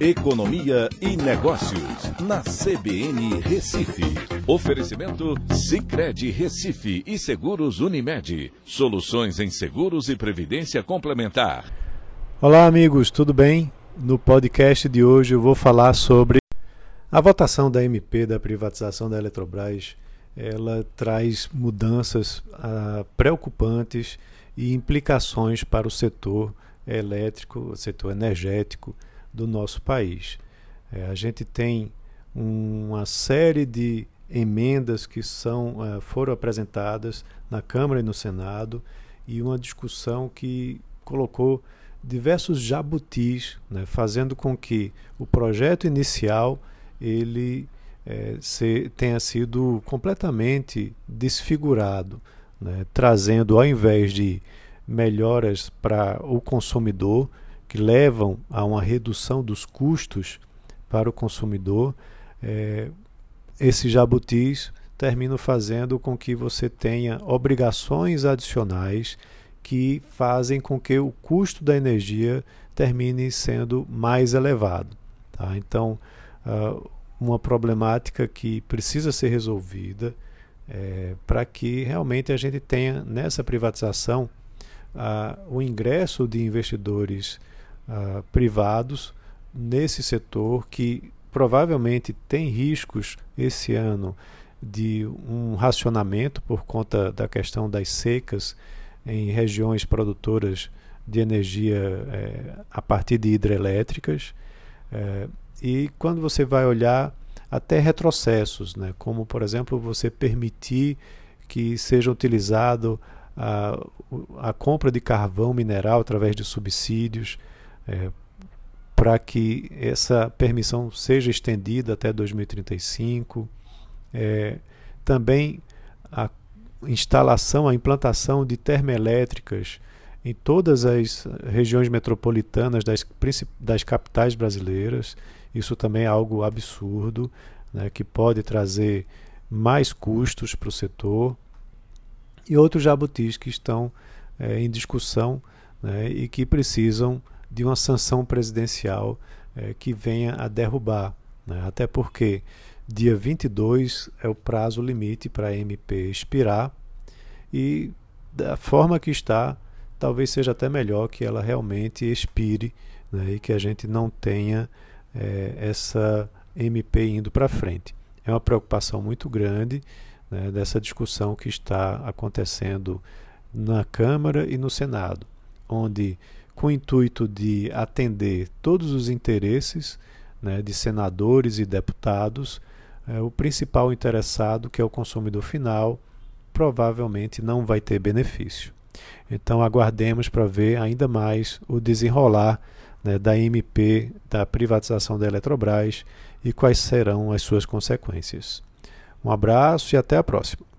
Economia e Negócios, na CBN Recife. Oferecimento Cicred Recife e Seguros Unimed. Soluções em seguros e previdência complementar. Olá, amigos, tudo bem? No podcast de hoje eu vou falar sobre a votação da MP da privatização da Eletrobras. Ela traz mudanças ah, preocupantes e implicações para o setor elétrico, o setor energético do nosso país. É, a gente tem uma série de emendas que são, uh, foram apresentadas na Câmara e no Senado e uma discussão que colocou diversos jabutis, né, fazendo com que o projeto inicial ele é, se, tenha sido completamente desfigurado, né, trazendo ao invés de melhoras para o consumidor, que levam a uma redução dos custos para o consumidor, é, esses jabutis terminam fazendo com que você tenha obrigações adicionais que fazem com que o custo da energia termine sendo mais elevado. Tá? Então, uh, uma problemática que precisa ser resolvida é, para que realmente a gente tenha nessa privatização uh, o ingresso de investidores uh, privados nesse setor que provavelmente tem riscos esse ano de um racionamento por conta da questão das secas em regiões produtoras de energia é, a partir de hidrelétricas. É, e quando você vai olhar até retrocessos, né, como por exemplo você permitir que seja utilizado a, a compra de carvão mineral através de subsídios, é, para que essa permissão seja estendida até 2035. É, também a instalação, a implantação de termoelétricas em todas as regiões metropolitanas das, das capitais brasileiras. Isso também é algo absurdo, né, que pode trazer mais custos para o setor. E outros jabutis que estão é, em discussão né, e que precisam de uma sanção presidencial é, que venha a derrubar. Né? Até porque dia 22 é o prazo limite para a MP expirar e da forma que está, talvez seja até melhor que ela realmente expire né? e que a gente não tenha é, essa MP indo para frente. É uma preocupação muito grande né, dessa discussão que está acontecendo na Câmara e no Senado, onde com o intuito de atender todos os interesses né, de senadores e deputados, é, o principal interessado, que é o consumidor final, provavelmente não vai ter benefício. Então aguardemos para ver ainda mais o desenrolar né, da MP da privatização da Eletrobras e quais serão as suas consequências. Um abraço e até a próxima.